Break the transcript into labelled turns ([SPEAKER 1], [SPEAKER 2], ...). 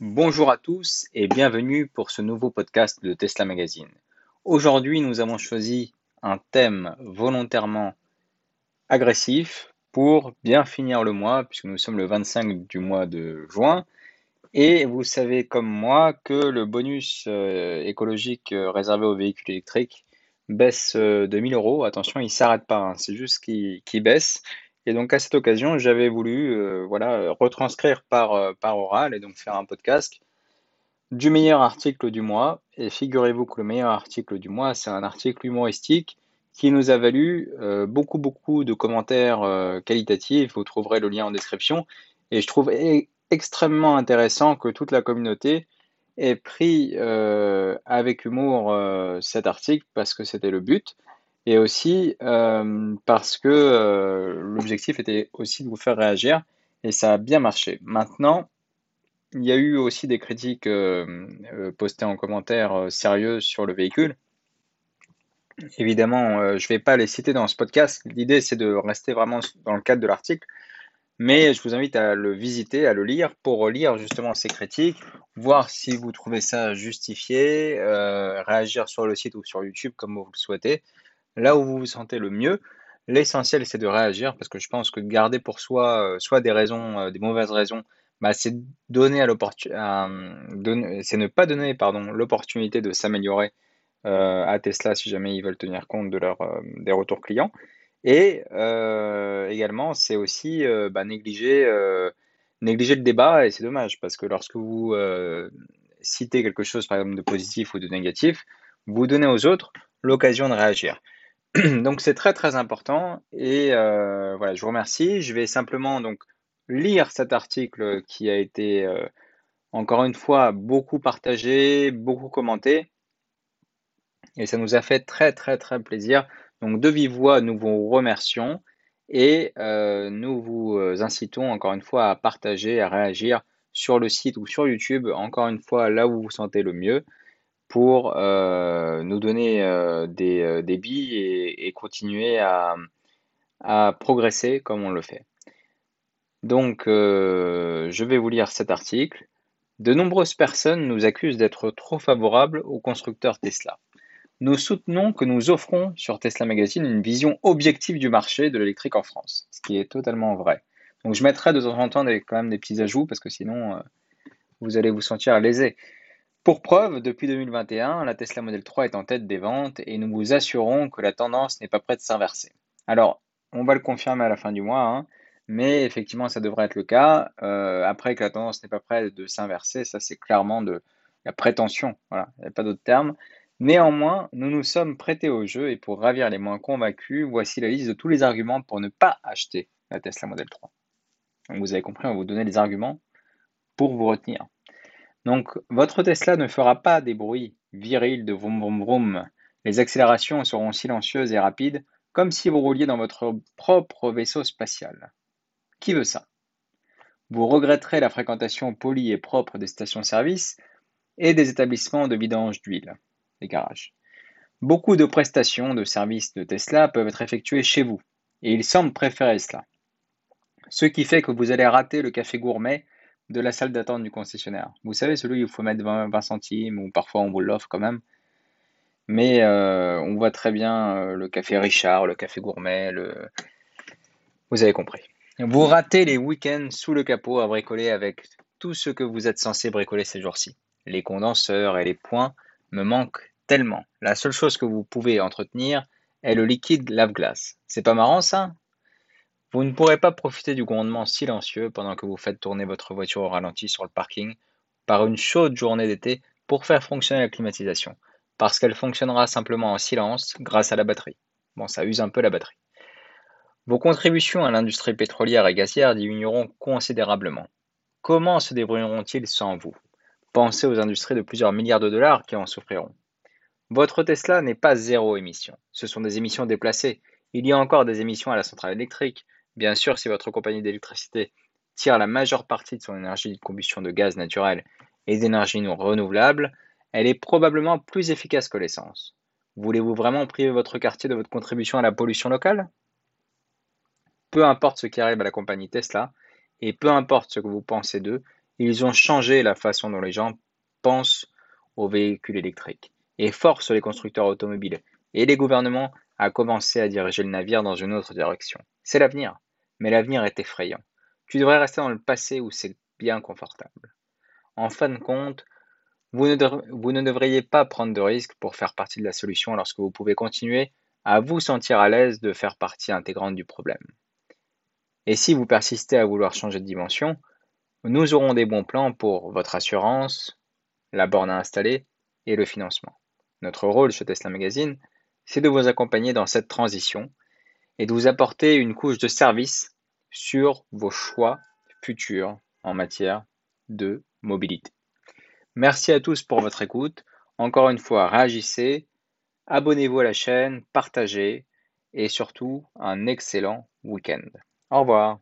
[SPEAKER 1] Bonjour à tous et bienvenue pour ce nouveau podcast de Tesla Magazine. Aujourd'hui, nous avons choisi un thème volontairement agressif pour bien finir le mois, puisque nous sommes le 25 du mois de juin. Et vous savez comme moi que le bonus euh, écologique euh, réservé aux véhicules électriques baisse euh, de 1000 euros. Attention, il ne s'arrête pas, hein. c'est juste qu'il baisse. Et donc à cette occasion, j'avais voulu euh, voilà, retranscrire par, euh, par oral et donc faire un podcast du meilleur article du mois. Et figurez-vous que le meilleur article du mois, c'est un article humoristique qui nous a valu euh, beaucoup, beaucoup de commentaires qualitatifs. Vous trouverez le lien en description. Et je trouve e-, extrêmement intéressant que toute la communauté ait pris avec humour cet article parce que c'était le but et aussi euh, parce que euh, l'objectif était aussi de vous faire réagir et ça a bien marché. Maintenant, il y a eu aussi des critiques euh, postées en commentaire sérieuses sur le véhicule. Évidemment, je ne vais pas les citer dans ce podcast. L'idée, c'est de rester vraiment dans le cadre de l'article. Mais je vous invite à le visiter, à le lire pour lire justement ces critiques, voir si vous trouvez ça justifié, réagir sur le site ou sur YouTube comme vous le souhaitez là où vous vous sentez le mieux. L'essentiel, c'est de réagir parce que je pense que garder pour soi euh, soit des raisons, euh, des mauvaises raisons, bah, c'est donner à l'opportunité, c'est ne pas donner pardon l'opportunité de s'améliorer euh, à Tesla si jamais ils veulent tenir compte de des retours clients. Et également, c'est aussi bah, négliger négliger le débat et c'est dommage parce que lorsque vous citez quelque chose par exemple de positif ou de négatif, vous donnez aux autres l'occasion de réagir. donc c'est très très important et euh, voilà, je vous remercie. Je vais simplement donc lire cet article qui a été euh, encore une fois beaucoup partagé, beaucoup commenté et ça nous a fait très très très plaisir. Donc de vive voix, nous vous remercions et euh, nous vous incitons encore une fois à partager, à réagir sur le site ou sur YouTube, encore une fois là où vous vous sentez le mieux pour euh, nous donner euh, des, euh, des, billes et, continuer à, progresser comme on le fait. Donc, je vais vous lire cet article. De nombreuses personnes nous accusent d'être trop favorables aux constructeurs Tesla. Nous soutenons que nous offrons sur Tesla Magazine une vision objective du marché de l'électrique en France, ce qui est totalement vrai. Donc je mettrai de temps en temps quand même des petits ajouts parce que sinon vous allez vous sentir lésé. Pour preuve, depuis 2021, la Tesla Model 3 est en tête des ventes et nous vous assurons que la tendance n'est pas prête de s'inverser. Alors, on va le confirmer à la fin du mois, hein, mais effectivement, ça devrait être le cas. Euh, après que la tendance n'est pas prête de s'inverser, ça c'est clairement de la prétention, voilà, il n'y a pas d'autre terme. Néanmoins, nous nous sommes prêtés au jeu et pour ravir les moins convaincus, voici la liste de tous les arguments pour ne pas acheter la Tesla Model 3. Donc vous avez compris, on va vous donner les arguments pour vous retenir. Donc, votre Tesla ne fera pas des bruits virils de vroom vroom vroom. Les accélérations seront silencieuses et rapides, comme si vous rouliez dans votre propre vaisseau spatial. Qui veut ça? Vous regretterez la fréquentation polie et propre des stations-service et des établissements de vidange d'huile, les garages. Beaucoup de prestations de services de Tesla peuvent être effectuées chez vous, et il semble préférer cela. Ce qui fait que vous allez rater le café gourmet de la salle d'attente du concessionnaire. Vous savez, celui où il faut mettre 20, centimes, ou parfois on vous l'offre quand même. Mais euh, on voit très bien euh, le café Richard, le café gourmet, le... Vous avez compris. Vous ratez les week-ends sous le capot à bricoler avec tout ce que vous êtes censé bricoler ces jours-ci. Les condenseurs et les points me manquent tellement. La seule chose que vous pouvez entretenir est le liquide lave-glace. C'est pas marrant ça? Vous ne pourrez pas profiter du grondement silencieux pendant que vous faites tourner votre voiture au ralenti sur le parking par une chaude journée d'été pour faire fonctionner la climatisation, parce qu'elle fonctionnera simplement en silence grâce à la batterie. Bon, ça use un peu la batterie. Vos contributions à l'industrie pétrolière et gazière diminueront considérablement. Comment se débrouilleront-ils sans vous? Pensez aux industries de plusieurs milliards de dollars qui en souffriront. Votre Tesla n'est pas zéro émission. Ce sont des émissions déplacées. Il y a encore des émissions à la centrale électrique, Bien sûr, si votre compagnie d'électricité tire la majeure partie de son énergie de combustion de gaz naturel et d'énergie non renouvelable, elle est probablement plus efficace que l'essence. Voulez-vous vraiment priver votre quartier de votre contribution à la pollution locale? Peu importe ce qui arrive à la compagnie Tesla, et peu importe ce que vous pensez d'eux, Ils ont changé la façon dont les gens pensent aux véhicules électriques et forcent les constructeurs automobiles et les gouvernements à commencer à diriger le navire dans une autre direction. C'est l'avenir, mais l'avenir est effrayant. Tu devrais rester dans le passé où c'est bien confortable. En fin de compte, vous ne, devriez pas prendre de risques pour faire partie de la solution lorsque vous pouvez continuer à vous sentir à l'aise de faire partie intégrante du problème. Et si vous persistez à vouloir changer de dimension, nous aurons des bons plans pour votre assurance, la borne à installer et le financement. Notre rôle chez Tesla Magazine, c'est de vous accompagner dans cette transition et de vous apporter une couche de service sur vos choix futurs en matière de mobilité. Merci à tous pour votre écoute. Encore une fois, réagissez, abonnez-vous à la chaîne, partagez et surtout un excellent week-end. Au revoir.